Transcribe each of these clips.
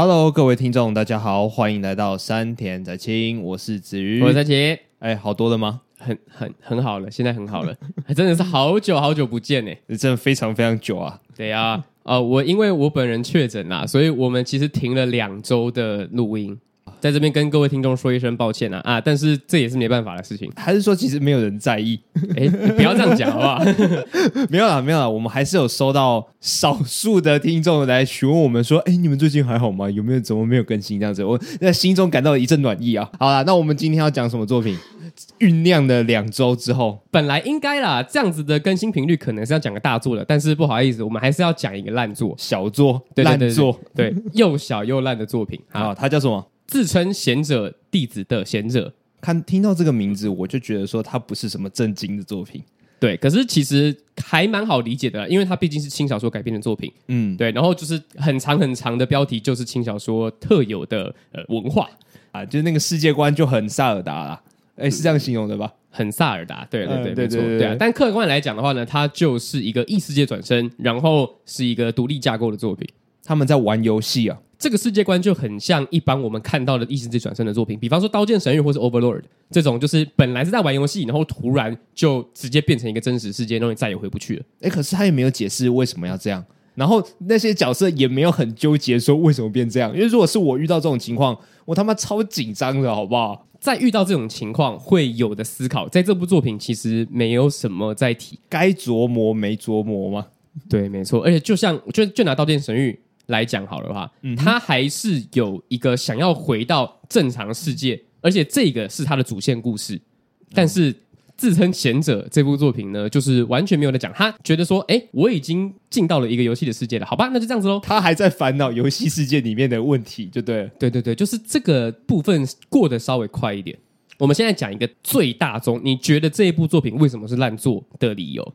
Hello，各位听众，大家好，欢迎来到山田在清，我是子瑜，我是仔奇。哎，好多了吗？很很很好了，现在很好了，还 真的是好久好久不见呢，真的非常非常久啊。对啊，呃，我因为我本人确诊啦，所以我们其实停了两周的录音。在这边跟各位听众说一声抱歉啊啊！但是这也是没办法的事情，还是说其实没有人在意？哎，你不要这样讲好不好？没有啦，没有啦，我们还是有收到少数的听众来询问我们说：“哎，你们最近还好吗？有没有怎么没有更新这样子？”我在心中感到一阵暖意啊！好啦，那我们今天要讲什么作品？酝酿了两周之后，本来应该啦，这样子的更新频率可能是要讲个大作的，但是不好意思，我们还是要讲一个烂作、小作、烂作，对，又小又烂的作品好！它叫什么？自称贤者弟子的贤者，看听到这个名字，我就觉得说他不是什么正经的作品。对，可是其实还蛮好理解的，因为它毕竟是轻小说改编的作品。嗯，对，然后就是很长很长的标题，就是轻小说特有的呃文化啊，就是那个世界观就很萨尔达啦。哎，是这样形容的吧？很萨尔达，对对对，嗯、对对对，对，对啊。但客观来讲的话呢，它就是一个异世界转身，然后是一个独立架构的作品。他们在玩游戏啊。这个世界观就很像一般我们看到的异世界转生的作品，比方说《刀剑神域》或是《Overlord》这种，就是本来是在玩游戏，然后突然就直接变成一个真实世界，然后你再也回不去了。哎，可是他也没有解释为什么要这样，然后那些角色也没有很纠结说为什么变这样。因为如果是我遇到这种情况，我他妈超紧张的，好不好？在遇到这种情况会有的思考，在这部作品其实没有什么在提，该琢磨没琢磨吗？对，没错。而且就像就就拿《刀剑神域》。来讲好的话，嗯，他还是有一个想要回到正常世界，而且这个是他的主线故事。但是自称贤者这部作品呢，就是完全没有在讲。他觉得说，哎，我已经进到了一个游戏的世界了，好吧，那就这样子喽。他还在烦恼游戏世界里面的问题，就对了。对对对，就是这个部分过得稍微快一点。我们现在讲一个最大宗，你觉得这一部作品为什么是烂作的理由？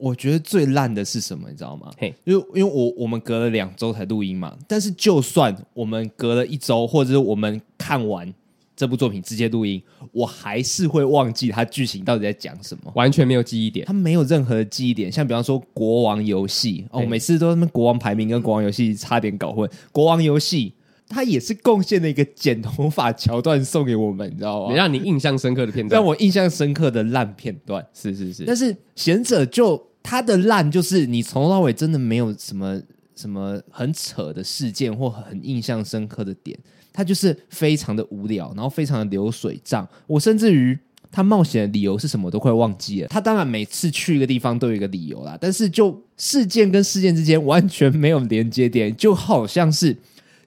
我觉得最烂的是什么，你知道吗？嘿，因为因为我我们隔了两周才录音嘛，但是就算我们隔了一周，或者是我们看完这部作品直接录音，我还是会忘记它剧情到底在讲什么，完全没有记忆点，它没有任何的记忆点。像比方说国王游戏哦，每次都是国王排名跟国王游戏差点搞混，国王游戏。他也是贡献了一个剪头发桥段送给我们，你知道吗？让你印象深刻的片段，让我印象深刻的烂片段，是是是。但是贤者就他的烂，就是你从头到尾真的没有什么什么很扯的事件或很印象深刻的点，他就是非常的无聊，然后非常的流水账。我甚至于他冒险的理由是什么都快忘记了。他当然每次去一个地方都有一个理由啦，但是就事件跟事件之间完全没有连接点，就好像是。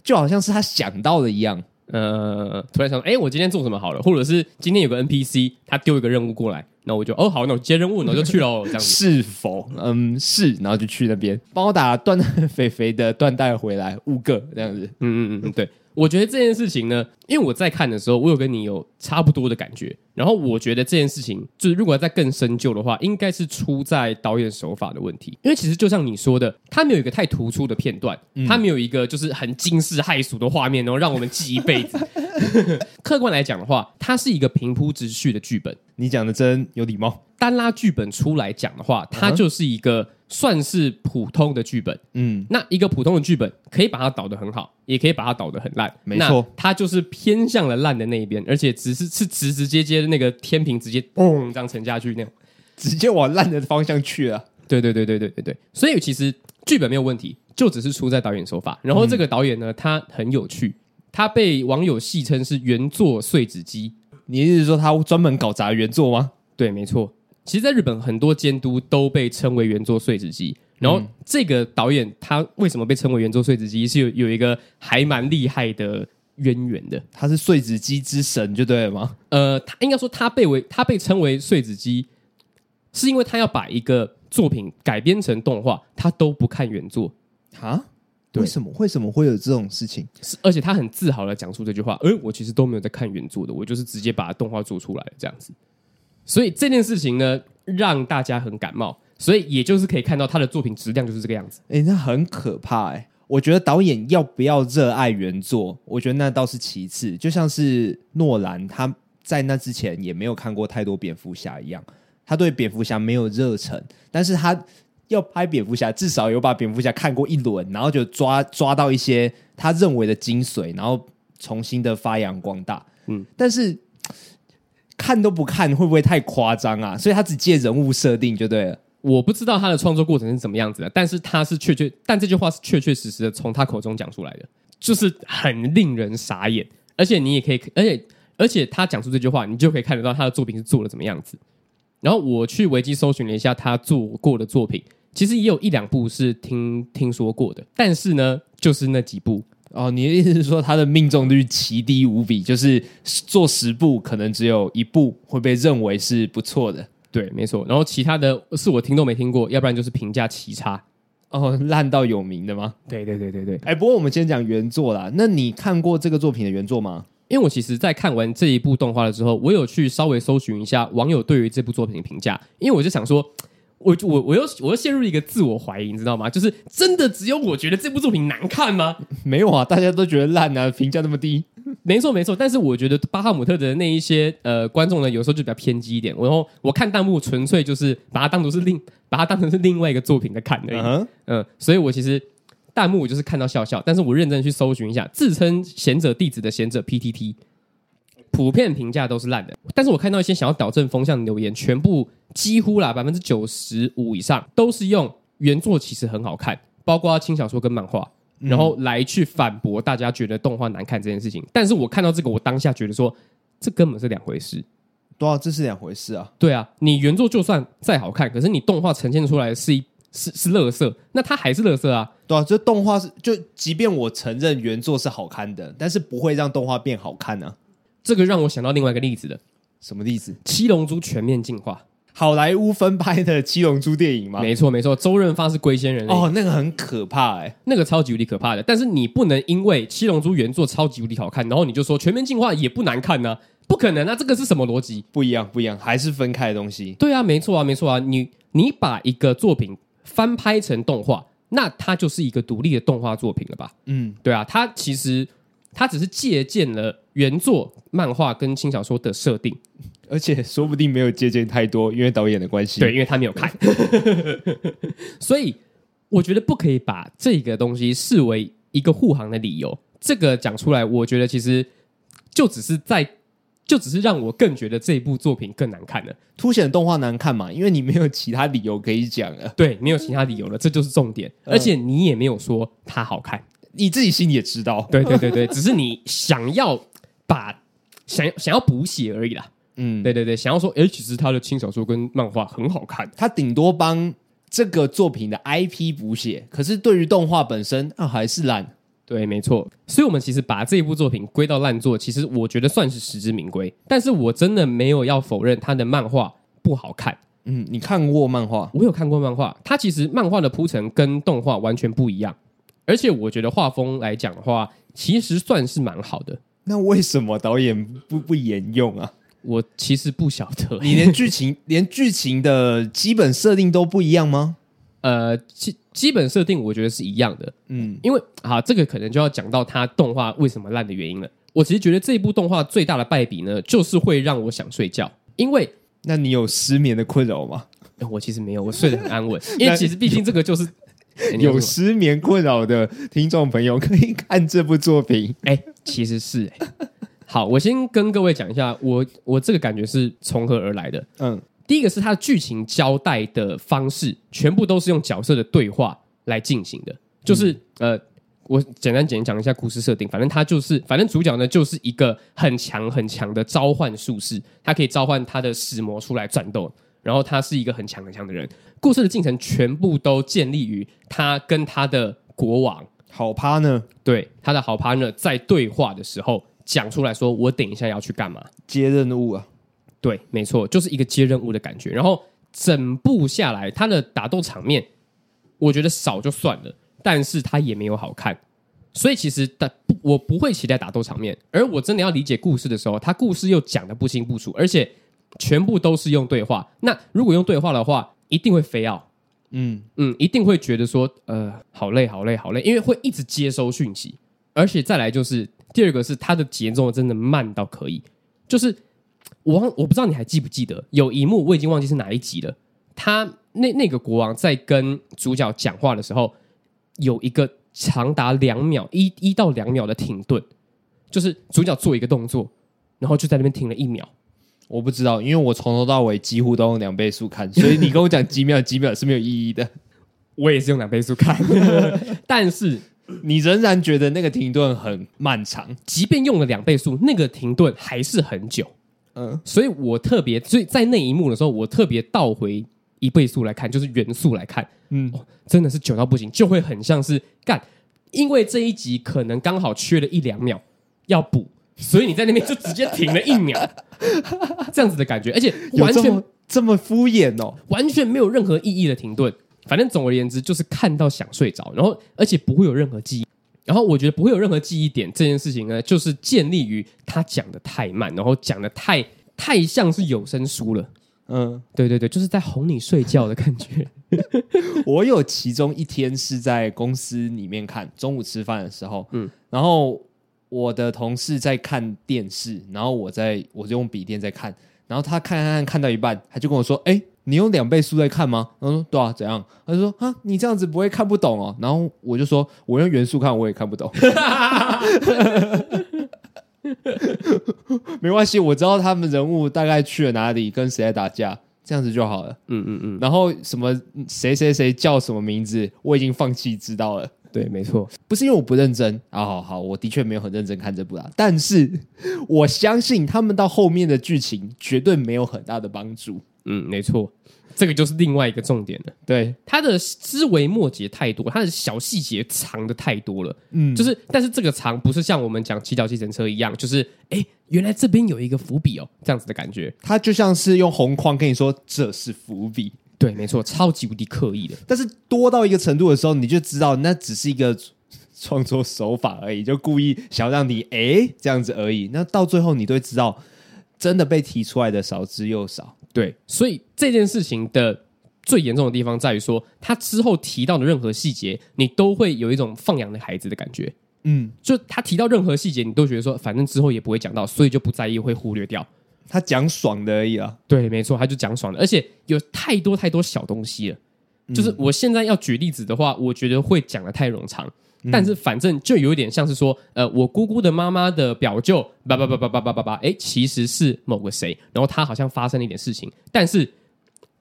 就好像是他想到的一样，呃，突然想说，哎，我今天做什么好了？或者是今天有个 NPC，他丢一个任务过来，那我就，哦，好，那我接任务，那我就 去喽。这样子是否？嗯，是，然后就去那边帮我打断 肥肥的断带回来五个这样子。嗯嗯嗯，对。我觉得这件事情呢，因为我在看的时候，我有跟你有差不多的感觉。然后我觉得这件事情，就是如果要再更深究的话，应该是出在导演手法的问题。因为其实就像你说的，他没有一个太突出的片段，他没有一个就是很惊世骇俗的画面，然后让我们记一辈子。客观来讲的话，它是一个平铺直叙的剧本。你讲的真有礼貌。单拉剧本出来讲的话，它就是一个算是普通的剧本。嗯，那一个普通的剧本可以把它导得很好，也可以把它导得很烂。没错，它就是偏向了烂的那一边，而且只是是直直接接的那个天平直接嘣这样沉下去那样，直接往烂的方向去了。对对对对对对对，所以其实剧本没有问题，就只是出在导演手法。然后这个导演呢，他很有趣，他被网友戏称是原作碎纸机。你意思是说他专门搞砸原作吗？对，没错。其实，在日本很多监督都被称为原作碎纸机。然后，这个导演他为什么被称为原作碎纸机？是有有一个还蛮厉害的渊源的。他是碎纸机之神，就对了吗？呃，他应该说他被为他被称为碎纸机，是因为他要把一个作品改编成动画，他都不看原作啊？为什么？为什么会有这种事情？是而且他很自豪的讲出这句话：“哎，我其实都没有在看原作的，我就是直接把动画做出来这样子。”所以这件事情呢，让大家很感冒，所以也就是可以看到他的作品质量就是这个样子。哎，那很可怕哎！我觉得导演要不要热爱原作，我觉得那倒是其次。就像是诺兰，他在那之前也没有看过太多蝙蝠侠一样，他对蝙蝠侠没有热忱，但是他要拍蝙蝠侠，至少有把蝙蝠侠看过一轮，然后就抓抓到一些他认为的精髓，然后重新的发扬光大。嗯，但是看都不看，会不会太夸张啊？所以他只借人物设定就对了。我不知道他的创作过程是怎么样子的，但是他是确确，但这句话是确确实实的从他口中讲出来的，就是很令人傻眼。而且你也可以，而且而且他讲出这句话，你就可以看得到他的作品是做的怎么样子。然后我去维基搜寻了一下他做过的作品，其实也有一两部是听听说过的，但是呢，就是那几部哦。你的意思是说它的命中率奇低无比，就是做十部可能只有一部会被认为是不错的。对，没错。然后其他的是我听都没听过，要不然就是评价奇差哦，烂到有名的吗？对对对对对。哎，不过我们先讲原作啦。那你看过这个作品的原作吗？因为我其实，在看完这一部动画了之后，我有去稍微搜寻一下网友对于这部作品的评价。因为我就想说，我我我又我又陷入一个自我怀疑，你知道吗？就是真的只有我觉得这部作品难看吗？没有啊，大家都觉得烂啊，评价那么低。没错没错，但是我觉得巴哈姆特的那一些呃观众呢，有时候就比较偏激一点。然后我看弹幕，纯粹就是把它当做是另把它当成是另外一个作品在看而已。嗯、uh-huh. 呃，所以我其实弹幕我就是看到笑笑，但是我认真去搜寻一下，自称贤者弟子的贤者 PTT，普遍评价都是烂的。但是我看到一些想要导正风向的留言，全部几乎啦百分之九十五以上都是用原作其实很好看，包括轻小说跟漫画。然后来去反驳大家觉得动画难看这件事情，但是我看到这个，我当下觉得说，这根本是两回事。对啊，这是两回事啊。对啊，你原作就算再好看，可是你动画呈现出来的是一是是乐色，那它还是乐色啊。对啊，这动画是就，即便我承认原作是好看的，但是不会让动画变好看呢、啊。这个让我想到另外一个例子的，什么例子？七龙珠全面进化。好莱坞分拍的《七龙珠》电影吗？没错，没错。周润发是龟仙人哦，那个很可怕哎、欸，那个超级无敌可怕的。但是你不能因为《七龙珠》原作超级无敌好看，然后你就说全面进化也不难看呢、啊？不可能啊！这个是什么逻辑？不一样，不一样，还是分开的东西。对啊，没错啊，没错啊。你你把一个作品翻拍成动画，那它就是一个独立的动画作品了吧？嗯，对啊。它其实它只是借鉴了原作漫画跟轻小说的设定。而且说不定没有借鉴太多，因为导演的关系。对，因为他没有看，所以我觉得不可以把这个东西视为一个护航的理由。这个讲出来，我觉得其实就只是在，就只是让我更觉得这一部作品更难看了，凸显动画难看嘛？因为你没有其他理由可以讲了。对，没有其他理由了，这就是重点。而且你也没有说它好看，你自己心里也知道。对对对对，只是你想要把想想要补血而已啦。嗯，对对对，想要说，哎，其实他的轻小说跟漫画很好看，他顶多帮这个作品的 IP 补血，可是对于动画本身啊，还是烂。对，没错。所以，我们其实把这一部作品归到烂作，其实我觉得算是实至名归。但是我真的没有要否认他的漫画不好看。嗯，你看过漫画？我有看过漫画，它其实漫画的铺陈跟动画完全不一样，而且我觉得画风来讲的话，其实算是蛮好的。那为什么导演不不沿用啊？我其实不晓得，你连剧情连剧情的基本设定都不一样吗？呃，基基本设定我觉得是一样的，嗯，因为啊，这个可能就要讲到它动画为什么烂的原因了。我其实觉得这一部动画最大的败笔呢，就是会让我想睡觉。因为，那你有失眠的困扰吗？我其实没有，我睡得很安稳。因为其实毕竟这个就是有失眠困扰的听众朋友可以看这部作品。哎，其实是哎。好，我先跟各位讲一下，我我这个感觉是从何而来的。嗯，第一个是它的剧情交代的方式，全部都是用角色的对话来进行的。就是、嗯、呃，我简单简讲一下故事设定，反正它就是，反正主角呢就是一个很强很强的召唤术士，他可以召唤他的使魔出来战斗，然后他是一个很强很强的人。故事的进程全部都建立于他跟他的国王好 partner，对他的好 partner 在对话的时候。讲出来说，我等一下要去干嘛？接任务啊？对，没错，就是一个接任务的感觉。然后整部下来，他的打斗场面，我觉得少就算了，但是他也没有好看。所以其实的，我不会期待打斗场面。而我真的要理解故事的时候，他故事又讲的不清不楚，而且全部都是用对话。那如果用对话的话，一定会飞奥。嗯嗯，一定会觉得说，呃，好累，好累，好累，因为会一直接收讯息，而且再来就是。第二个是它的节奏真的慢到可以，就是我我不知道你还记不记得有一幕，我已经忘记是哪一集了。他那那个国王在跟主角讲话的时候，有一个长达两秒一一到两秒的停顿，就是主角做一个动作，然后就在那边停了一秒。我不知道，因为我从头到尾几乎都用两倍速看，所以你跟我讲几秒几秒是没有意义的。我也是用两倍速看，但是你仍然觉得那个停顿很漫长，即便用了两倍速，那个停顿还是很久。嗯，所以我特别，所以在那一幕的时候，我特别倒回一倍速来看，就是原速来看，嗯，哦，真的是久到不行，就会很像是干，因为这一集可能刚好缺了一两秒要补，所以你在那边就直接停了一秒，这样子的感觉，而且完全这么，这么敷衍哦，完全没有任何意义的停顿。反正总而言之，就是看到想睡着，然后而且不会有任何记忆。然后我觉得不会有任何记忆点这件事情呢，就是建立于他讲的太慢，然后讲的太太像是有声书了。嗯，对对对，就是在哄你睡觉的感觉。我有其中一天是在公司里面看，中午吃饭的时候，嗯，然后我的同事在看电视，然后我在我就用笔电在看，然后他看看看看到一半，他就跟我说：“哎。”你用两倍速在看吗？然后说对啊，怎样？他就说啊，你这样子不会看不懂哦。然后我就说，我用原速看我也看不懂。没关系，我知道他们人物大概去了哪里，跟谁在打架，这样子就好了。嗯嗯嗯。然后什么谁谁谁叫什么名字，我已经放弃知道了。对，没错，不是因为我不认真啊。好好，我的确没有很认真看这部啦。但是我相信他们到后面的剧情绝对没有很大的帮助。嗯，没错，这个就是另外一个重点了。对，他的枝微末节太多，他的小细节藏的太多了。嗯，就是，但是这个藏不是像我们讲七脚计程车一样，就是，哎，原来这边有一个伏笔哦，这样子的感觉。他就像是用红框跟你说这是伏笔。对，没错，超级无敌刻意的。但是多到一个程度的时候，你就知道那只是一个创作手法而已，就故意想要让你哎这样子而已。那到最后，你都会知道，真的被提出来的少之又少。对，所以这件事情的最严重的地方在于说，他之后提到的任何细节，你都会有一种放养的孩子的感觉。嗯，就他提到任何细节，你都觉得说，反正之后也不会讲到，所以就不在意，会忽略掉。他讲爽的而已啊。对，没错，他就讲爽的，而且有太多太多小东西了。就是我现在要举例子的话，我觉得会讲的太冗长。但是反正就有一点像是说，呃，我姑姑的妈妈的表舅，叭叭叭叭叭叭叭叭，哎，其实是某个谁，然后他好像发生了一点事情，但是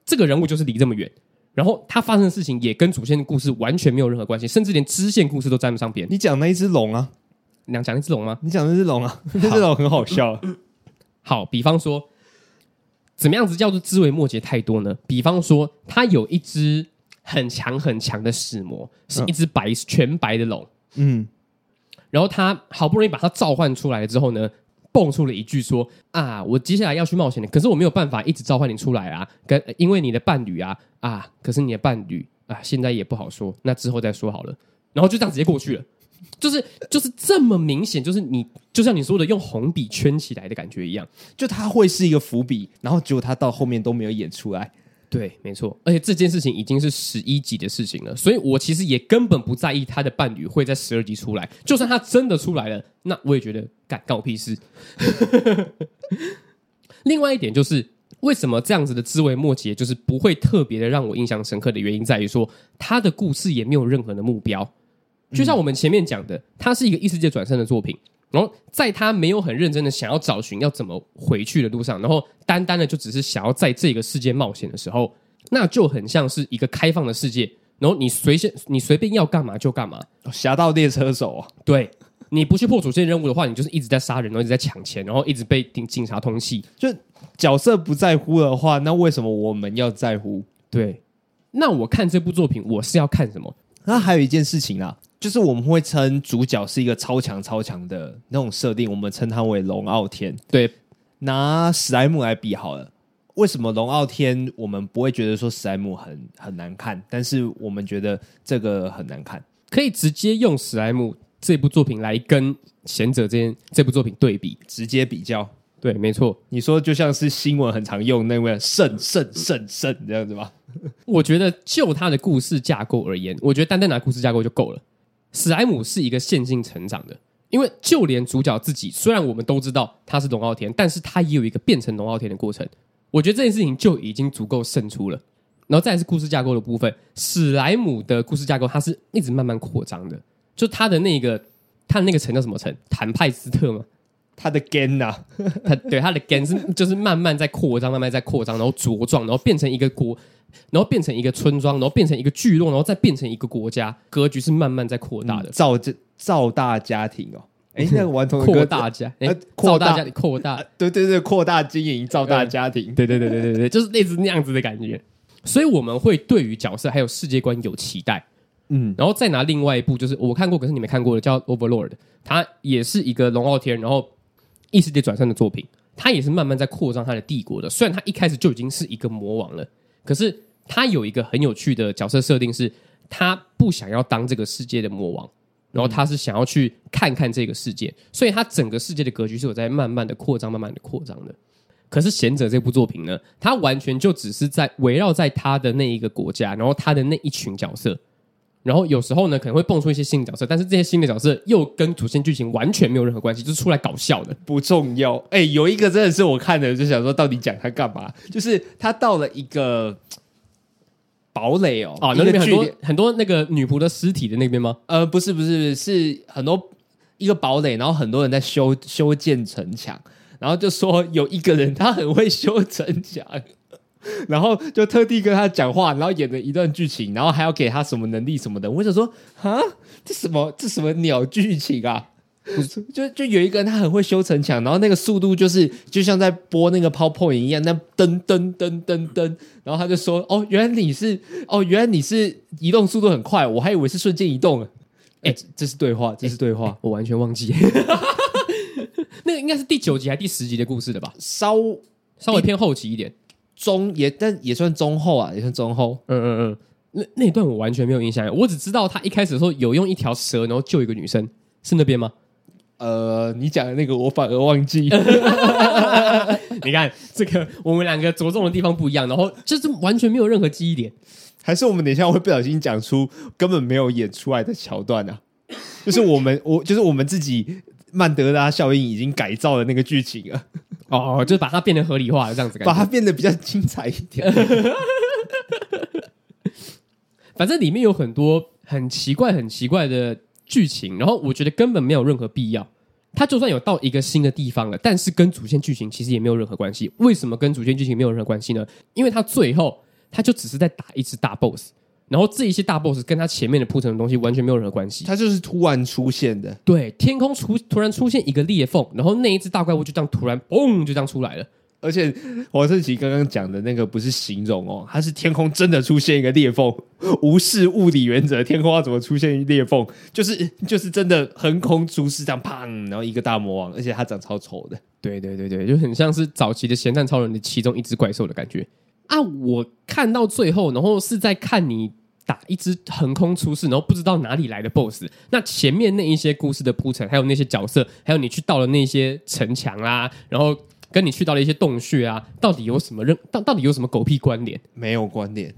这个人物就是离这么远，然后他发生的事情也跟主线的故事完全没有任何关系，甚至连支线故事都沾不上边。你讲那一只龙啊？你讲那只龙吗？你讲那只龙啊？那只龙很好笑。好，比方说，怎么样子叫做枝微末节太多呢？比方说，他有一只。很强很强的使魔，是一只白、嗯、全白的龙。嗯，然后他好不容易把它召唤出来了之后呢，蹦出了一句说：“啊，我接下来要去冒险的，可是我没有办法一直召唤你出来啊，跟因为你的伴侣啊啊，可是你的伴侣啊，现在也不好说，那之后再说好了。”然后就这样直接过去了，就是就是这么明显，就是你就像你说的，用红笔圈起来的感觉一样，就它会是一个伏笔，然后结果它到后面都没有演出来。对，没错，而且这件事情已经是十一集的事情了，所以我其实也根本不在意他的伴侣会在十二集出来。就算他真的出来了，那我也觉得干干我屁事。另外一点就是，为什么这样子的枝微末节就是不会特别的让我印象深刻的原因，在于说他的故事也没有任何的目标。就像我们前面讲的，它是一个异世界转生的作品。然后在他没有很认真的想要找寻要怎么回去的路上，然后单单的就只是想要在这个世界冒险的时候，那就很像是一个开放的世界。然后你随便你随便要干嘛就干嘛，侠盗猎车手啊！对，你不去破主线任务的话，你就是一直在杀人，然后一直在抢钱，然后一直被警警察通缉。就角色不在乎的话，那为什么我们要在乎？对，那我看这部作品，我是要看什么？那还有一件事情啊。就是我们会称主角是一个超强超强的那种设定，我们称他为龙傲天。对，拿史莱姆来比好了。为什么龙傲天我们不会觉得说史莱姆很很难看，但是我们觉得这个很难看？可以直接用史莱姆这部作品来跟贤者这件这部作品对比，直接比较。对，没错。你说就像是新闻很常用那位胜胜胜胜这样子吧？我觉得就他的故事架构而言，我觉得单单拿故事架构就够了。史莱姆是一个线性成长的，因为就连主角自己，虽然我们都知道他是龙傲天，但是他也有一个变成龙傲天的过程。我觉得这件事情就已经足够胜出了。然后再是故事架构的部分，史莱姆的故事架构它是一直慢慢扩张的，就它的那个它的那个城叫什么城？坦派斯特吗？它的根呐，它对他的根是就是慢慢在扩张，慢慢在扩张，然后茁壮，然后变成一个国，然后变成一个村庄，然后变成一个聚落，然后再变成一个国家，格局是慢慢在扩大的，嗯、造这造大家庭哦。哎，那个顽童的扩大家，哎，扩大家，扩大，对对对，扩大经营，造大家庭，对对对对对对，就是类似那样子的感觉。所以我们会对于角色还有世界观有期待，嗯，然后再拿另外一部，就是我看过，可是你没看过的，叫《Overlord》，它也是一个龙傲天，然后异世界转生的作品，他也是慢慢在扩张他的帝国的。虽然他一开始就已经是一个魔王了，可是他有一个很有趣的角色设定，是他不想要当这个世界的魔王。然后他是想要去看看这个世界，所以他整个世界的格局是有在慢慢的扩张，慢慢的扩张的。可是《贤者》这部作品呢，它完全就只是在围绕在他的那一个国家，然后他的那一群角色，然后有时候呢可能会蹦出一些新的角色，但是这些新的角色又跟主线剧情完全没有任何关系，就是出来搞笑的，不重要。哎，有一个真的是我看的，就想说到底讲他干嘛？就是他到了一个。堡垒哦，啊，那边很多很多那个女仆的尸体的那边吗？呃，不是不是，是很多一个堡垒，然后很多人在修修建城墙，然后就说有一个人他很会修城墙，然后就特地跟他讲话，然后演了一段剧情，然后还要给他什么能力什么的。我想说啊，这什么这什么鸟剧情啊？就就有一个人他很会修城墙，然后那个速度就是就像在播那个 PowerPoint 一样，那噔噔噔噔噔，然后他就说：“哦，原来你是哦，原来你是移动速度很快，我还以为是瞬间移动。”哎，这这是对话，这是对话，我完全忘记。那个应该是第九集还是第十集的故事的吧？稍稍微偏后期一点，中也但也算中后啊，也算中后。嗯嗯嗯，那那一段我完全没有印象，我只知道他一开始的时候有用一条蛇，然后救一个女生，是那边吗？呃，你讲的那个我反而忘记。你看这个，我们两个着重的地方不一样，然后就是完全没有任何记忆点，还是我们等一下会不小心讲出根本没有演出来的桥段啊？就是我们，我就是我们自己曼德拉效应已经改造了那个剧情了。哦，就是把它变得合理化了，这样子，把它变得比较精彩一点。反正里面有很多很奇怪、很奇怪的剧情，然后我觉得根本没有任何必要。它就算有到一个新的地方了，但是跟主线剧情其实也没有任何关系。为什么跟主线剧情没有任何关系呢？因为它最后它就只是在打一只大 boss，然后这一些大 boss 跟他前面的铺陈的东西完全没有任何关系。他就是突然出现的，对，天空出突然出现一个裂缝，然后那一只大怪物就这样突然嘣就这样出来了。而且黄圣奇刚刚讲的那个不是形容哦，它是天空真的出现一个裂缝，无视物理原则，天空要怎么出现裂缝？就是就是真的横空出世这样砰，然后一个大魔王，而且他长超丑的，对对对对，就很像是早期的咸蛋超人的其中一只怪兽的感觉啊！我看到最后，然后是在看你打一只横空出世，然后不知道哪里来的 BOSS，那前面那一些故事的铺陈，还有那些角色，还有你去到了那些城墙啊，然后。跟你去到了一些洞穴啊，到底有什么任？到到底有什么狗屁关联？没有关联，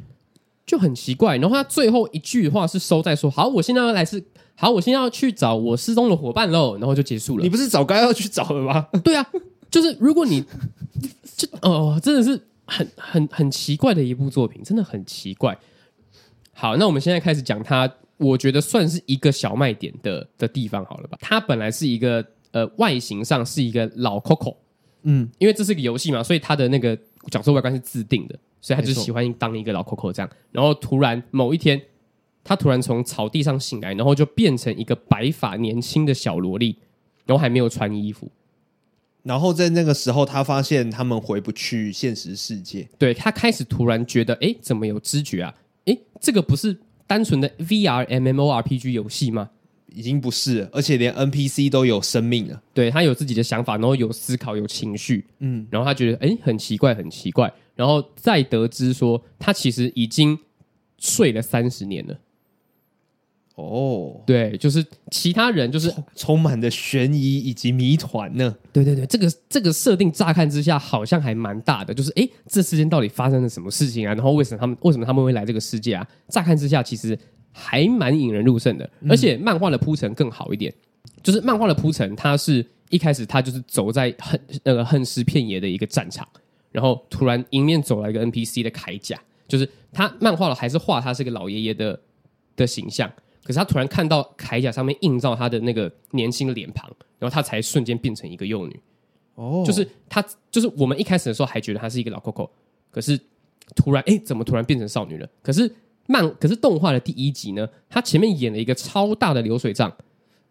就很奇怪。然后他最后一句话是收在说：“好，我现在要来是好，我现在要去找我失踪的伙伴喽。”然后就结束了。你不是早该要去找了吗？对啊，就是如果你 就哦，真的是很很很奇怪的一部作品，真的很奇怪。好，那我们现在开始讲它，我觉得算是一个小卖点的的地方好了吧？它本来是一个呃外形上是一个老 Coco。嗯，因为这是个游戏嘛，所以它的那个角色外观是自定的，所以他就喜欢当一个老 Coco 这样。然后突然某一天，他突然从草地上醒来，然后就变成一个白发年轻的小萝莉，然后还没有穿衣服。然后在那个时候，他发现他们回不去现实世界，对，他开始突然觉得，哎，怎么有知觉啊？哎，这个不是单纯的 VR MMORPG 游戏吗？已经不是了，而且连 NPC 都有生命了。对，他有自己的想法，然后有思考，有情绪。嗯，然后他觉得哎，很奇怪，很奇怪。然后再得知说，他其实已经睡了三十年了。哦，对，就是其他人就是充，满着悬疑以及谜团呢。对对对，这个这个设定乍看之下好像还蛮大的，就是哎，这世间到底发生了什么事情啊？然后为什么他们为什么他们会来这个世界啊？乍看之下其实。还蛮引人入胜的，而且漫画的铺陈更好一点。嗯、就是漫画的铺陈，它是一开始他就是走在恨那个恨尸遍野的一个战场，然后突然迎面走来一个 NPC 的铠甲，就是他漫画了还是画他是个老爷爷的的形象，可是他突然看到铠甲上面映照他的那个年轻的脸庞，然后他才瞬间变成一个幼女。哦，就是他，就是我们一开始的时候还觉得他是一个老 Coco，可是突然哎，怎么突然变成少女了？可是漫，可是动画的第一集呢，他前面演了一个超大的流水账。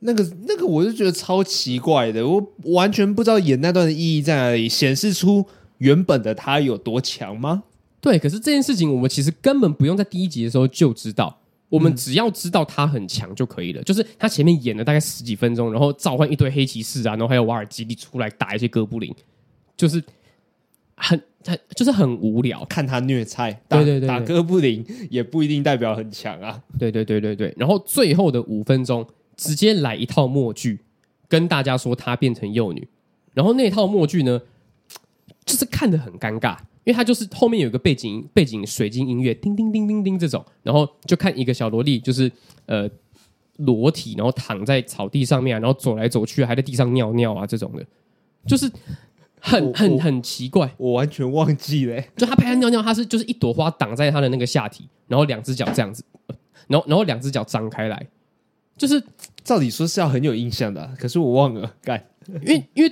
那个那个，我就觉得超奇怪的，我完全不知道演那段的意义在哪里，显示出原本的他有多强吗？对，可是这件事情我们其实根本不用在第一集的时候就知道，我们只要知道他很强就可以了。嗯、就是他前面演了大概十几分钟，然后召唤一堆黑骑士啊，然后还有瓦尔基里出来打一些哥布林，就是很很就是很无聊，看他虐菜，打对对对对，打哥布林也不一定代表很强啊。对对对对对，然后最后的五分钟。直接来一套默剧，跟大家说她变成幼女，然后那套默剧呢，就是看得很尴尬，因为它就是后面有一个背景背景水晶音乐，叮叮叮叮叮这种，然后就看一个小萝莉，就是呃裸体，然后躺在草地上面，然后走来走去，还在地上尿尿啊这种的，就是很很很奇怪，我完全忘记了，就他拍他尿尿，他是就是一朵花挡在他的那个下体，然后两只脚这样子，然后然后两只脚张开来。就是照理说是要很有印象的，啊，可是我忘了干，因为因为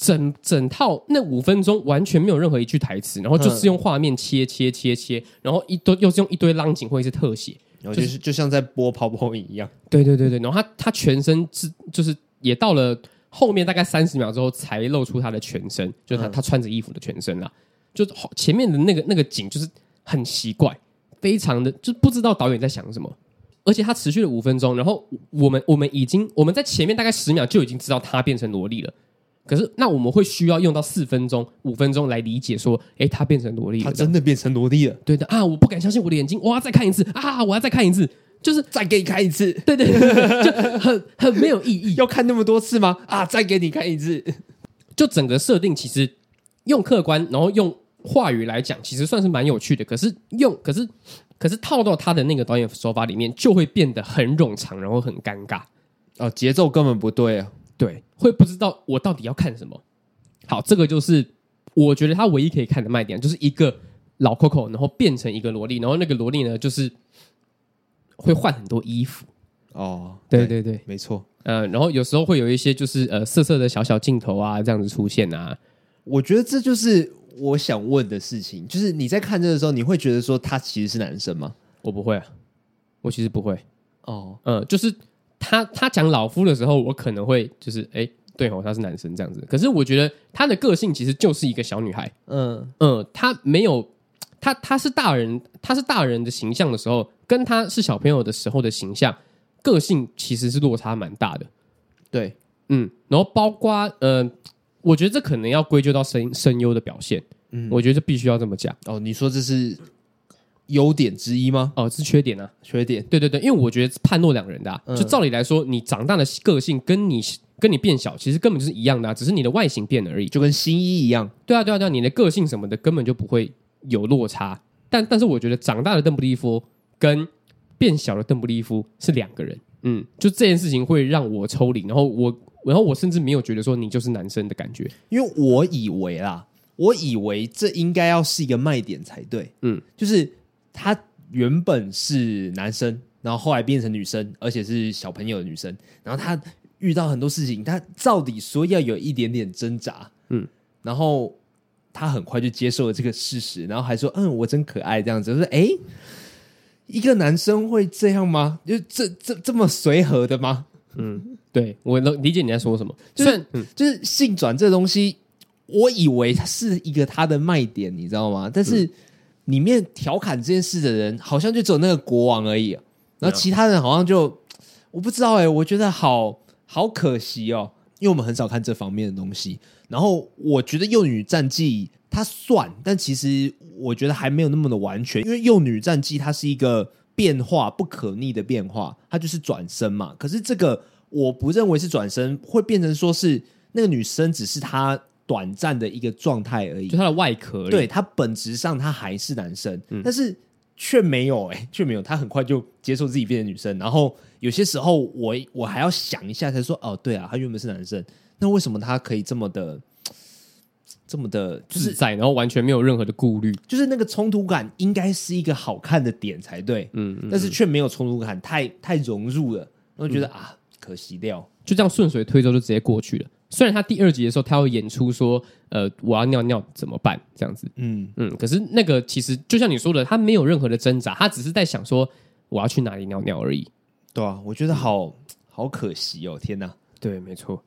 整整套那五分钟完全没有任何一句台词，然后就是用画面切切切切，然后一堆又是用一堆浪景或者是特写，然后就是就像在播跑跑影一样。对对对对，然后他他全身是就是也到了后面大概三十秒之后才露出他的全身，就是他他穿着衣服的全身啦，就是前面的那个那个景就是很奇怪，非常的就不知道导演在想什么。而且它持续了五分钟，然后我们我们已经我们在前面大概十秒就已经知道他变成萝莉了。可是那我们会需要用到四分钟、五分钟来理解说，哎，他变成萝莉了，他真的变成萝莉了。对的啊，我不敢相信我的眼睛，我要再看一次啊，我要再看一次，就是再给你看一次。对对对，就很很没有意义，要看那么多次吗？啊，再给你看一次。就整个设定其实用客观，然后用话语来讲，其实算是蛮有趣的。可是用可是。可是套到他的那个导演手法里面，就会变得很冗长，然后很尴尬。哦，节奏根本不对啊！对，会不知道我到底要看什么。好，这个就是我觉得他唯一可以看的卖点，就是一个老 Coco，然后变成一个萝莉，然后那个萝莉呢，就是会换很多衣服。哦，对对对，没错。嗯、呃，然后有时候会有一些就是呃色色的小小镜头啊，这样子出现啊。我觉得这就是。我想问的事情就是，你在看这个时候，你会觉得说他其实是男生吗？我不会啊，我其实不会。哦，嗯，就是他他讲老夫的时候，我可能会就是哎，对哦，他是男生这样子。可是我觉得他的个性其实就是一个小女孩。嗯嗯，他没有他他是大人，他是大人的形象的时候，跟他是小朋友的时候的形象，个性其实是落差蛮大的。对，嗯，然后包括嗯。呃我觉得这可能要归咎到声声优的表现，嗯，我觉得这必须要这么讲。哦，你说这是优点之一吗？哦，是缺点啊，缺点。对对对，因为我觉得判若两人的、啊嗯，就照理来说，你长大的个性跟你跟你变小其实根本就是一样的、啊，只是你的外形变了而已，就跟新一一样。对啊，对啊，对啊，你的个性什么的根本就不会有落差。但但是我觉得长大的邓布利夫跟变小的邓布利夫是两个人。嗯，就这件事情会让我抽离，然后我。然后我甚至没有觉得说你就是男生的感觉，因为我以为啦，我以为这应该要是一个卖点才对。嗯，就是他原本是男生，然后后来变成女生，而且是小朋友的女生。然后他遇到很多事情，他照理说要有一点点挣扎。嗯，然后他很快就接受了这个事实，然后还说：“嗯，我真可爱。”这样子，我说：“哎，一个男生会这样吗？就这这这么随和的吗？”嗯。对，我能理解你在说什么，就是、嗯、就是性转这东西，我以为它是一个它的卖点，你知道吗？但是里面调侃这件事的人，好像就只有那个国王而已，然后其他人好像就我不知道哎、欸，我觉得好好可惜哦，因为我们很少看这方面的东西。然后我觉得《幼女战记》它算，但其实我觉得还没有那么的完全，因为《幼女战记》它是一个变化不可逆的变化，它就是转身嘛。可是这个。我不认为是转身会变成说是那个女生只是她短暂的一个状态而已，就他的外壳。对，他本质上他还是男生，嗯、但是却没有哎、欸，却没有，他很快就接受自己变成女生。然后有些时候我我还要想一下才说哦，对啊，他原本是男生，那为什么他可以这么的 这么的，就是自在，然后完全没有任何的顾虑，就是那个冲突感应该是一个好看的点才对，嗯，嗯，但是却没有冲突感，太太融入了，我觉得、嗯、啊，可惜掉，就这样顺水推舟就直接过去了。虽然他第二集的时候他会演出说，呃，我要尿尿怎么办这样子，嗯嗯，可是那个其实就像你说的，他没有任何的挣扎，他只是在想说我要去哪里尿尿而已。对啊，我觉得好、嗯、好可惜哦，天哪，对，没错。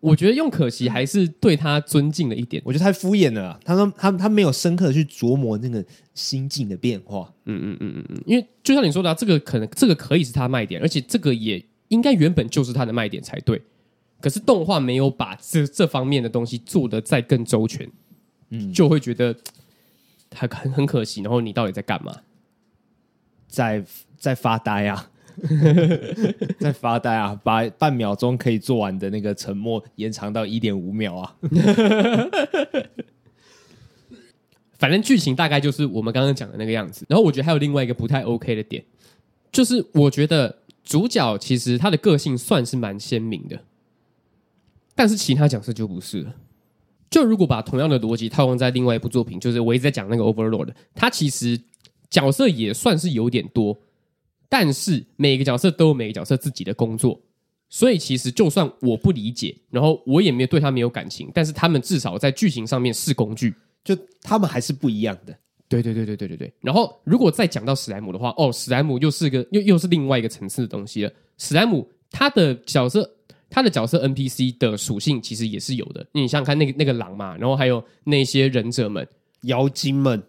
我觉得用可惜还是对他尊敬了一点，我觉得太敷衍了。他说他他没有深刻的去琢磨那个心境的变化。嗯嗯嗯嗯嗯，因为就像你说的，这个可能这个可以是他卖点，而且这个也应该原本就是他的卖点才对。可是动画没有把这这方面的东西做得再更周全，嗯，就会觉得很很很可惜。然后你到底在干嘛？在在发呆啊。在发呆啊！把半秒钟可以做完的那个沉默延长到一点五秒啊！反正剧情大概就是我们刚刚讲的那个样子。然后我觉得还有另外一个不太 OK 的点，就是我觉得主角其实他的个性算是蛮鲜明的，但是其他角色就不是了。就如果把同样的逻辑套用在另外一部作品，就是我一直在讲那个 Overlord，它其实角色也算是有点多。但是每个角色都有每个角色自己的工作，所以其实就算我不理解，然后我也没有对他没有感情，但是他们至少在剧情上面是工具，就他们还是不一样的。对对对对对对对。然后如果再讲到史莱姆的话，哦，史莱姆又是个又又是另外一个层次的东西了。史莱姆他的角色，他的角色 NPC 的属性其实也是有的。你想想看，那个那个狼嘛，然后还有那些忍者们、妖精们。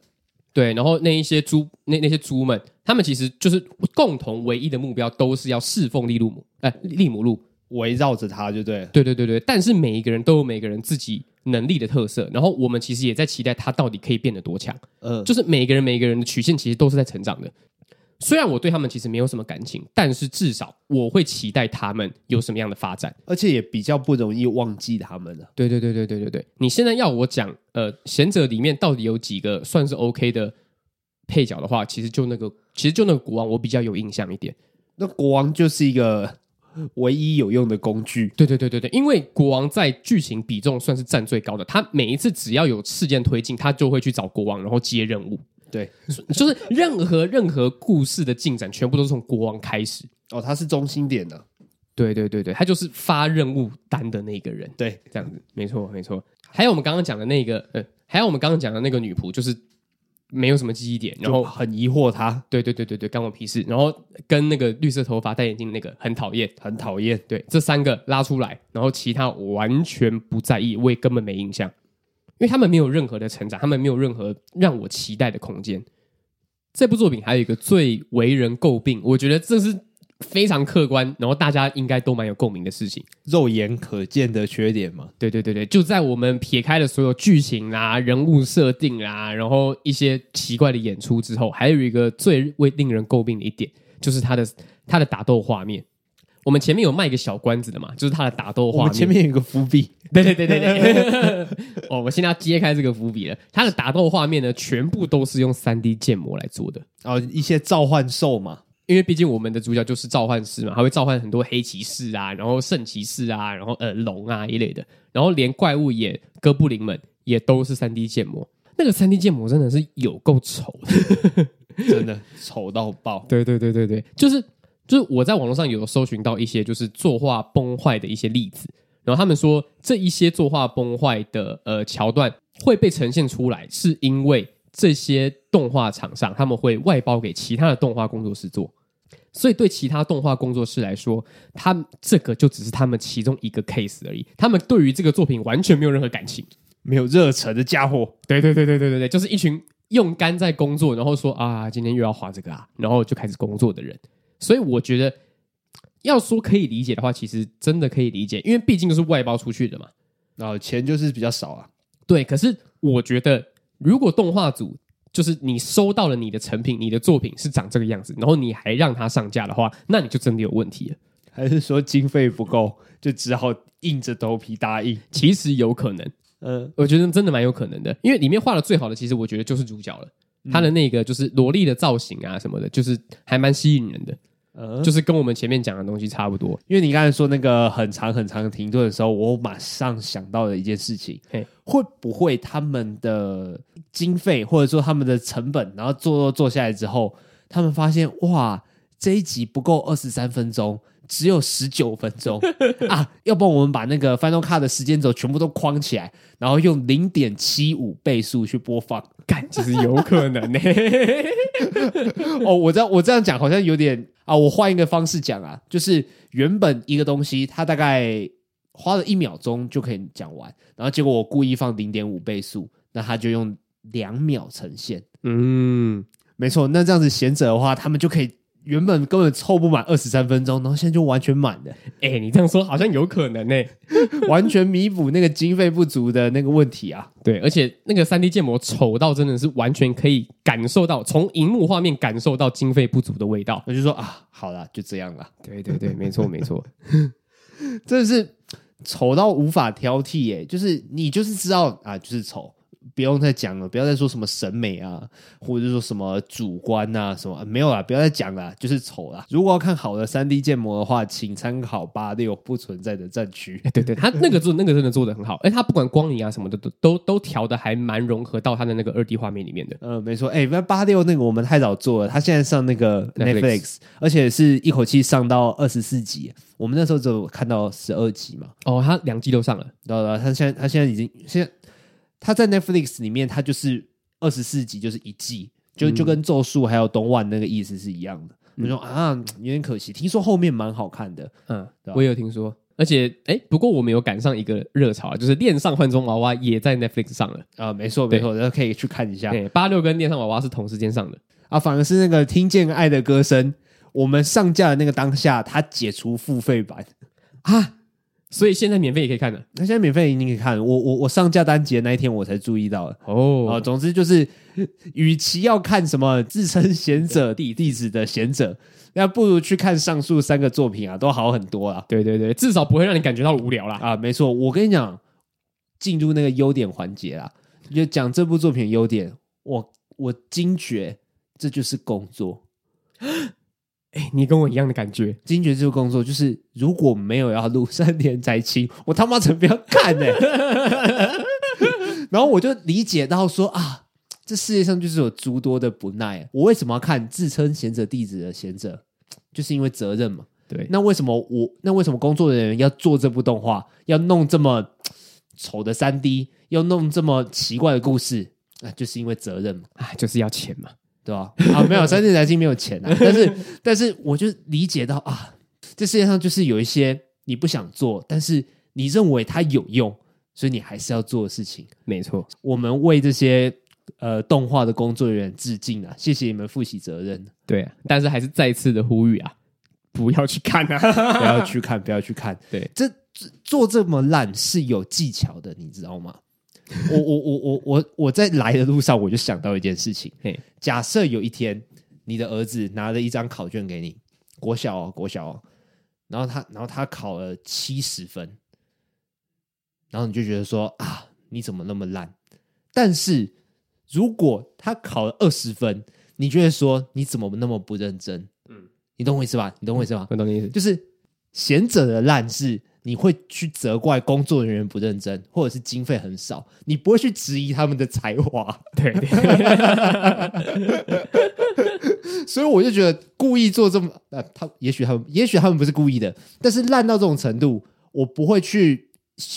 对，然后那一些猪，那那些猪们，他们其实就是共同唯一的目标，都是要侍奉利路姆，哎，利姆路，围绕着他就对了。对对对对，但是每一个人都有每个人自己能力的特色，然后我们其实也在期待他到底可以变得多强。嗯，就是每一个人每个人的曲线其实都是在成长的。虽然我对他们其实没有什么感情，但是至少我会期待他们有什么样的发展，而且也比较不容易忘记他们了。对对对对对对对，你现在要我讲，呃，贤者里面到底有几个算是 OK 的配角的话，其实就那个，其实就那个国王，我比较有印象一点。那国王就是一个唯一有用的工具。对对对对对，因为国王在剧情比重算是占最高的，他每一次只要有事件推进，他就会去找国王，然后接任务。对，就是任何任何故事的进展，全部都是从国王开始。哦，他是中心点的。对对对对，他就是发任务单的那个人。对，这样子，没错没错。还有我们刚刚讲的那个，呃，还有我们刚刚讲的那个女仆，就是没有什么记忆点，然后很疑惑他。对对对对对，干我屁事。然后跟那个绿色头发、戴眼镜那个很讨厌，很讨厌。对，这三个拉出来，然后其他完全不在意，我也根本没印象。因为他们没有任何的成长，他们没有任何让我期待的空间。这部作品还有一个最为人诟病，我觉得这是非常客观，然后大家应该都蛮有共鸣的事情，肉眼可见的缺点嘛。对对对对，就在我们撇开了所有剧情啊、人物设定啊，然后一些奇怪的演出之后，还有一个最为令人诟病的一点，就是他的他的打斗画面。我们前面有卖一个小关子的嘛，就是他的打斗画面。前面有一个伏笔，对对对对对。哦，我现在要揭开这个伏笔了。他的打斗画面呢，全部都是用三 D 建模来做的。哦，一些召唤兽嘛，因为毕竟我们的主角就是召唤师嘛，他会召唤很多黑骑士啊，然后圣骑士啊，然后呃龙啊一类的，然后连怪物也哥布林们也都是三 D 建模。那个三 D 建模真的是有够丑的，真的丑到爆。对对对对对，就是。就是我在网络上有搜寻到一些就是作画崩坏的一些例子，然后他们说这一些作画崩坏的呃桥段会被呈现出来，是因为这些动画厂商他们会外包给其他的动画工作室做，所以对其他动画工作室来说，他这个就只是他们其中一个 case 而已，他们对于这个作品完全没有任何感情，没有热忱的家伙。对对对对对对对，就是一群用肝在工作，然后说啊，今天又要画这个啊，然后就开始工作的人。所以我觉得，要说可以理解的话，其实真的可以理解，因为毕竟都是外包出去的嘛，然后钱就是比较少啊。对，可是我觉得，如果动画组就是你收到了你的成品，你的作品是长这个样子，然后你还让它上架的话，那你就真的有问题了。还是说经费不够，就只好硬着头皮答应？其实有可能，嗯，我觉得真的蛮有可能的，因为里面画的最好的，其实我觉得就是主角了。他的那个就是萝莉的造型啊什么的，就是还蛮吸引人的。呃，就是跟我们前面讲的东西差不多。因为你刚才说那个很长很长的停顿的时候，我马上想到了一件事情，嘿会不会他们的经费或者说他们的成本，然后做做做下来之后，他们发现哇，这一集不够二十三分钟。只有十九分钟 啊！要不然我们把那个 Final Cut 的时间轴全部都框起来，然后用零点七五倍速去播放，干，其实有可能呢、欸。哦，我这样我这样讲好像有点啊，我换一个方式讲啊，就是原本一个东西它大概花了一秒钟就可以讲完，然后结果我故意放零点五倍速，那它就用两秒呈现。嗯，没错，那这样子贤者的话，他们就可以。原本根本凑不满二十三分钟，然后现在就完全满了。哎、欸，你这样说好像有可能呢、欸，完全弥补那个经费不足的那个问题啊。对，而且那个三 D 建模丑到真的是完全可以感受到，从荧幕画面感受到经费不足的味道。我就说啊，好了，就这样了。对对对，没错没错，真的是丑到无法挑剔耶、欸。就是你就是知道啊，就是丑。不用再讲了，不要再说什么审美啊，或者说什么主观啊，什么、啊、没有啦，不要再讲了，就是丑啦。如果要看好的三 D 建模的话，请参考八六不存在的战区。对对，他那个做 那个真的做的很好，哎，他不管光影啊什么的都都都调的还蛮融合到他的那个二 D 画面里面的。嗯，没错。哎，那八六那个我们太早做了，他现在上那个 Netflix, Netflix，而且是一口气上到二十四集。我们那时候只有看到十二集嘛。哦，他两季都上了。对对，他现在他现在已经现在。他在 Netflix 里面，他就是二十四集，就是一季，就就跟咒术还有东万那个意思是一样的。我、嗯、说啊，有点可惜。听说后面蛮好看的，嗯，我也有听说。而且，哎，不过我们有赶上一个热潮啊，就是《恋上换装娃娃》也在 Netflix 上了啊，没错没错，大家可以去看一下。对，八六跟《恋上娃娃》是同时间上的啊，反而是那个《听见爱的歌声》，我们上架的那个当下，它解除付费版啊。所以现在免费也可以看的，那现在免费你可以看。我我我上架单集的那一天我才注意到的哦。啊，总之就是，与其要看什么自称贤者弟弟子的贤者，那不如去看上述三个作品啊，都好很多啦。对对对，至少不会让你感觉到无聊啦。啊，没错，我跟你讲，进入那个优点环节啦，就讲这部作品的优点，我我惊觉这就是工作。哎、欸，你跟我一样的感觉。惊觉这个工作就是，如果没有要录三天才清，我他妈才不要看呢、欸。然后我就理解到说啊，这世界上就是有诸多的不耐。我为什么要看自称贤者弟子的贤者？就是因为责任嘛。对。那为什么我？那为什么工作人员要做这部动画？要弄这么丑的三 D？要弄这么奇怪的故事？啊，就是因为责任嘛。啊，就是要钱嘛。对吧？啊，没有，三田宅青没有钱啊。但是，但是，我就理解到啊，这世界上就是有一些你不想做，但是你认为它有用，所以你还是要做的事情。没错，我们为这些呃动画的工作人员致敬啊！谢谢你们负起责任。对啊，但是还是再次的呼吁啊，不要去看啊，不要去看，不要去看。对，这做这么烂是有技巧的，你知道吗？我我我我我我在来的路上，我就想到一件事情。嘿，假设有一天你的儿子拿了一张考卷给你，国小哦，国小哦，然后他然后他考了七十分，然后你就觉得说啊，你怎么那么烂？但是如果他考了二十分，你觉得说你怎么那么不认真？嗯，你懂我意思吧？你懂我意思吧？我懂你意思，就是贤者的烂是。你会去责怪工作人员不认真，或者是经费很少，你不会去质疑他们的才华，对。所以我就觉得故意做这么，呃，他也许他们，也许他们不是故意的，但是烂到这种程度，我不会去。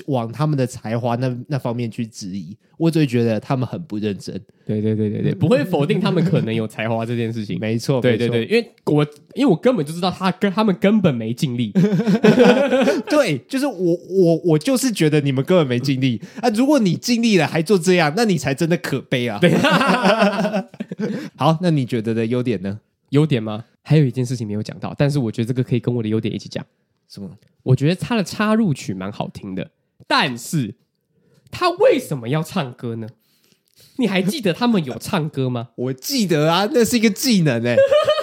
往他们的才华那那方面去质疑，我只会觉得他们很不认真。对对对对对，不会否定他们可能有才华这件事情。没错，对对对，因为我因为我根本就知道他跟他们根本没尽力。对，就是我我我就是觉得你们根本没尽力啊！如果你尽力了还做这样，那你才真的可悲啊！对，好，那你觉得的优点呢？优点吗？还有一件事情没有讲到，但是我觉得这个可以跟我的优点一起讲。什么？我觉得他的插入曲蛮好听的，但是他为什么要唱歌呢？你还记得他们有唱歌吗？我记得啊，那是一个技能哎、欸，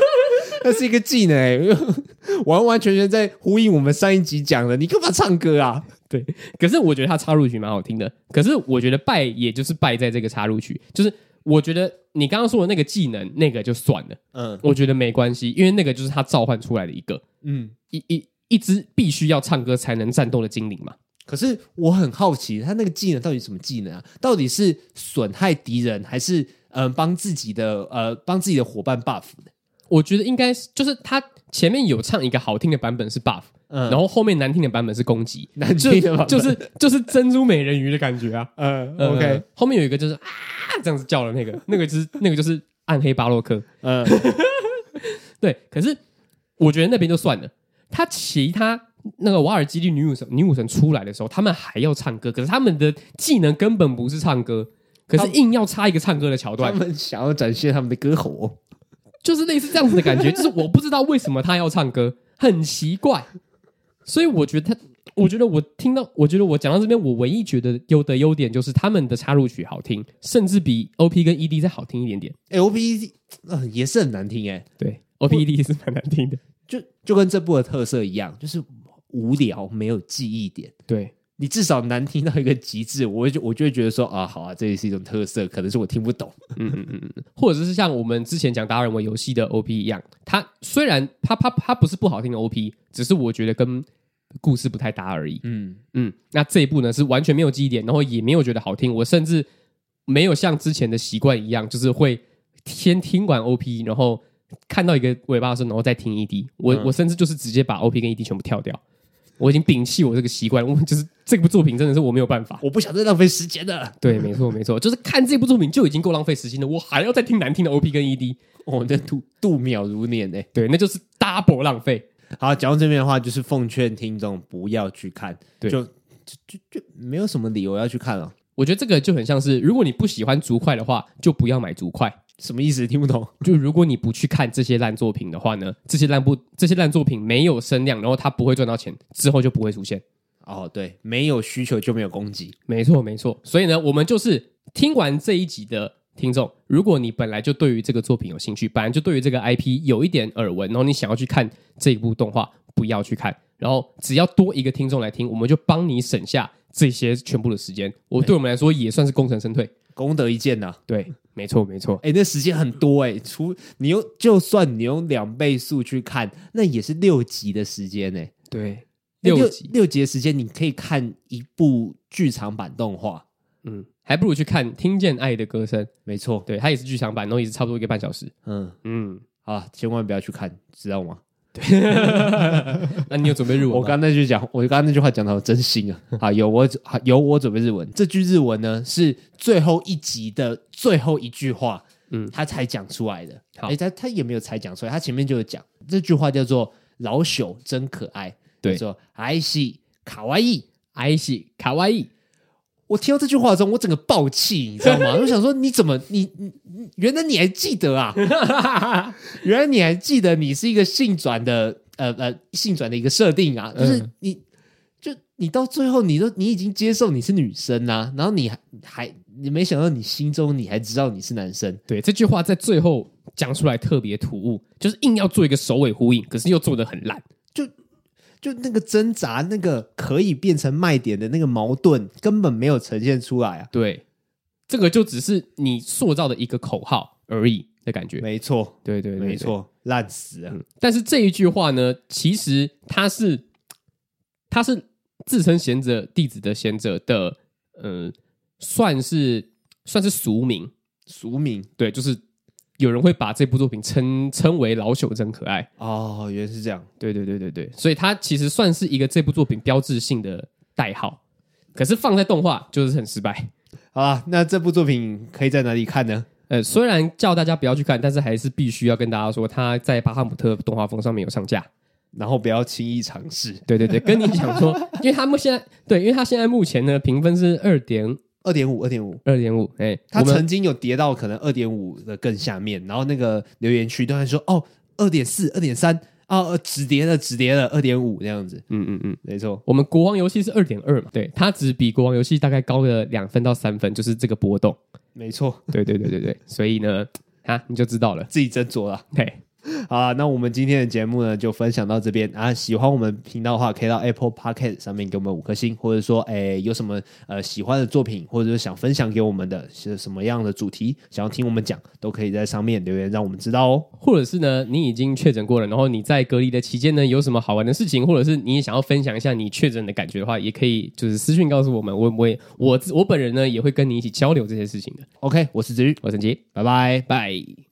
那是一个技能哎、欸，完完全全在呼应我们上一集讲的。你干嘛唱歌啊？对，可是我觉得他插入曲蛮好听的。可是我觉得败也就是败在这个插入曲，就是我觉得你刚刚说的那个技能，那个就算了，嗯我觉得没关系，因为那个就是他召唤出来的一个嗯。一一一只必须要唱歌才能战斗的精灵嘛。可是我很好奇，他那个技能到底什么技能啊？到底是损害敌人，还是嗯、呃、帮自己的呃帮自己的伙伴 buff 的？我觉得应该是，就是他前面有唱一个好听的版本是 buff，嗯，然后后面难听的版本是攻击，难听的版本就是就是珍珠美人鱼的感觉啊。嗯呃 OK，后面有一个就是啊这样子叫的那个，那个就是那个就是暗黑巴洛克。嗯 对，可是我觉得那边就算了，他其他那个瓦尔基利女武神女武神出来的时候，他们还要唱歌，可是他们的技能根本不是唱歌，可是硬要插一个唱歌的桥段他，们想要展现他们的歌喉、哦。就是类似这样子的感觉，就是我不知道为什么他要唱歌，很奇怪。所以我觉得他，我觉得我听到，我觉得我讲到这边，我唯一觉得有的优点就是他们的插入曲好听，甚至比 OP 跟 ED 再好听一点点。哎，OPD 呃也是很难听哎，对，OP ED 是蛮难听的。就就跟这部的特色一样，就是无聊，没有记忆点。对，你至少难听到一个极致，我就我就会觉得说啊，好啊，这也是一种特色，可能是我听不懂。嗯嗯嗯嗯，或者是像我们之前讲达人文游戏的 OP 一样，它虽然它它它不是不好听的 OP，只是我觉得跟故事不太搭而已。嗯，嗯，那这一部呢是完全没有记忆点，然后也没有觉得好听，我甚至没有像之前的习惯一样，就是会先听完 OP，然后看到一个尾巴的时候，然后再听 ED。我、嗯我甚至就是直接把 OP 跟 ED 全部跳掉，我已经摒弃我这个习惯，我就是这部作品真的是我没有办法。我不想再浪费时间了。对，没错没错，就是看这部作品就已经够浪费时间了，我还要再听难听的 OP 跟 ED，哦，那度度秒如年呢。对，那就是 double 浪费。好，讲到这边的话，就是奉劝听众不要去看，对就就就就没有什么理由要去看了。我觉得这个就很像是，如果你不喜欢竹筷的话，就不要买竹块。什么意思？听不懂。就如果你不去看这些烂作品的话呢，这些烂不这些烂作品没有声量，然后它不会赚到钱，之后就不会出现。哦，对，没有需求就没有供给。没错，没错。所以呢，我们就是听完这一集的听众，如果你本来就对于这个作品有兴趣，本来就对于这个 IP 有一点耳闻，然后你想要去看这一部动画，不要去看。然后只要多一个听众来听，我们就帮你省下这些全部的时间。我对我们来说也算是功成身退。功德一件呐、啊。对，没错，没错。哎，那时间很多哎，除你用就算你用两倍速去看，那也是六集的时间呢。对，六六集，六集的时间，你可以看一部剧场版动画。嗯，还不如去看《听见爱的歌声》。没错，对，它也是剧场版，然后也是差不多一个半小时。嗯嗯，啊，千万不要去看，知道吗？那你有准备日文？我刚那句讲，我刚刚那句话讲的好真心啊！啊，有我有我准备日文。这句日文呢是最后一集的最后一句话，嗯嗯，他才讲出来的。好哎，他他也没有才讲出来，他前面就有讲这句话叫做“老朽真可爱”，对说“爱是卡哇伊爱是卡哇伊。”。我听到这句话中，我整个爆气，你知道吗？我想说，你怎么你你你原来你还记得啊？原来你还记得你是一个性转的呃呃性转的一个设定啊？就是嗯你就你到最后，你都你已经接受你是女生啊，然后你还还你没想到你心中你还知道你是男生，对，这句话在最后讲出来特别突兀，就是硬要做一个首尾呼应，可是又做的很烂。就那个挣扎，那个可以变成卖点的那个矛盾，根本没有呈现出来啊！对，这个就只是你塑造的一个口号而已的感觉。没错，对对对对没错，烂死了。嗯，但是这一句话呢，其实他是他是自称贤者弟子的贤者的，呃，算是算是俗名。俗名对，就是有人会把这部作品称称为“老朽真可爱哦，原来是这样。”。对对对对对，所以它其实算是一个这部作品标志性的代号。可是放在动画就是很失败。好啦，那这部作品可以在哪里看呢？呃，虽然叫大家不要去看，但是还是必须要跟大家说，它在巴哈姆特动画风上面有上架。然后不要轻易尝试。对对对，跟你讲说，因为他们现在对，因为他现在目前呢评分是二点二点五，二点五。二点五，哎，他曾经有跌到可能二点五的更下面，然后那个留言区都在说哦，二点四、二点三啊，止跌了，止跌了，二点五这样子。嗯嗯嗯，没错，我们国王游戏是二点二嘛，对，它只比国王游戏大概高了两分到三分，就是这个波动。没错，对对对对对，所以呢，啊，你就知道了。自己斟酌了。嘿，好啊，那我们今天的节目呢，就分享到这边啊。喜欢我们频道的话，可以到 Apple Podcast 上面给我们五颗星，或者说，哎，有什么呃喜欢的作品，或者是想分享给我们的，是什么样的主题，想要听我们讲，都可以在上面留言，让我们知道哦。或者是呢，你已经确诊过了，然后你在隔离的期间呢，有什么好玩的事情，或者是你也想要分享一下你确诊的感觉的话，也可以就是私讯告诉我们，我我也我我本人呢也会跟你一起交流这些事情的。OK，我是子玉，我是陈杰，拜拜拜。